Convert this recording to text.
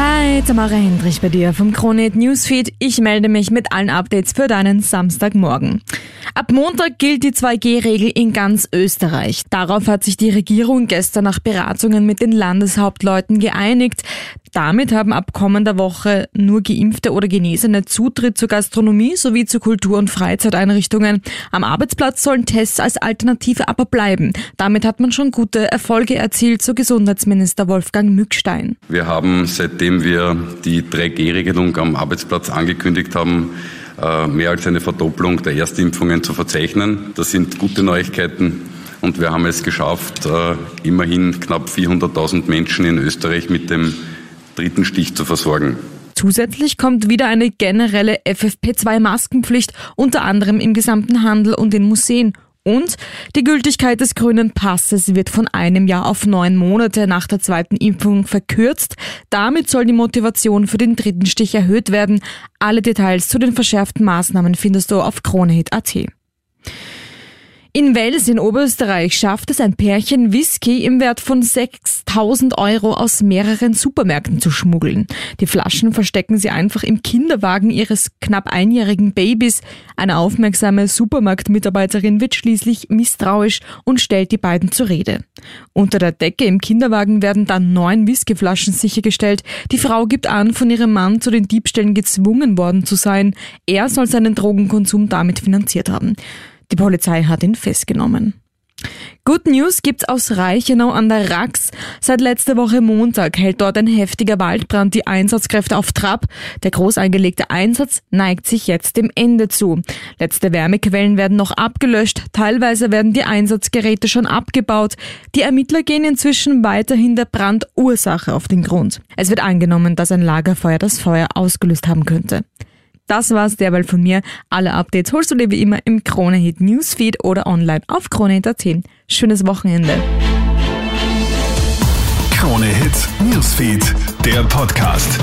Hi, Tamara Hendrich bei dir vom Kronet Newsfeed. Ich melde mich mit allen Updates für deinen Samstagmorgen. Ab Montag gilt die 2G-Regel in ganz Österreich. Darauf hat sich die Regierung gestern nach Beratungen mit den Landeshauptleuten geeinigt. Damit haben ab kommender Woche nur Geimpfte oder Genesene Zutritt zur Gastronomie sowie zu Kultur- und Freizeiteinrichtungen. Am Arbeitsplatz sollen Tests als Alternative aber bleiben. Damit hat man schon gute Erfolge erzielt, so Gesundheitsminister Wolfgang Mückstein. Wir haben, seitdem wir die 3G-Regelung am Arbeitsplatz angekündigt haben, äh, mehr als eine Verdopplung der Erstimpfungen zu verzeichnen. Das sind gute Neuigkeiten. Und wir haben es geschafft, äh, immerhin knapp 400.000 Menschen in Österreich mit dem dritten Stich zu versorgen. Zusätzlich kommt wieder eine generelle FFP2-Maskenpflicht, unter anderem im gesamten Handel und in Museen. Und die Gültigkeit des grünen Passes wird von einem Jahr auf neun Monate nach der zweiten Impfung verkürzt. Damit soll die Motivation für den dritten Stich erhöht werden. Alle Details zu den verschärften Maßnahmen findest du auf kronehit.at. In Wels in Oberösterreich schafft es ein Pärchen, Whisky im Wert von 6000 Euro aus mehreren Supermärkten zu schmuggeln. Die Flaschen verstecken sie einfach im Kinderwagen ihres knapp einjährigen Babys. Eine aufmerksame Supermarktmitarbeiterin wird schließlich misstrauisch und stellt die beiden zur Rede. Unter der Decke im Kinderwagen werden dann neun Whiskyflaschen sichergestellt. Die Frau gibt an, von ihrem Mann zu den Diebstählen gezwungen worden zu sein. Er soll seinen Drogenkonsum damit finanziert haben. Die Polizei hat ihn festgenommen. Good News gibt's aus Reichenau an der Rax. Seit letzter Woche Montag hält dort ein heftiger Waldbrand die Einsatzkräfte auf Trab. Der groß angelegte Einsatz neigt sich jetzt dem Ende zu. Letzte Wärmequellen werden noch abgelöscht, teilweise werden die Einsatzgeräte schon abgebaut. Die Ermittler gehen inzwischen weiterhin der Brandursache auf den Grund. Es wird angenommen, dass ein Lagerfeuer das Feuer ausgelöst haben könnte. Das war's derweil von mir. Alle Updates holst du dir wie immer im Kronehit Newsfeed oder online auf kronehit.at. Schönes Wochenende. Kronehit Newsfeed, der Podcast.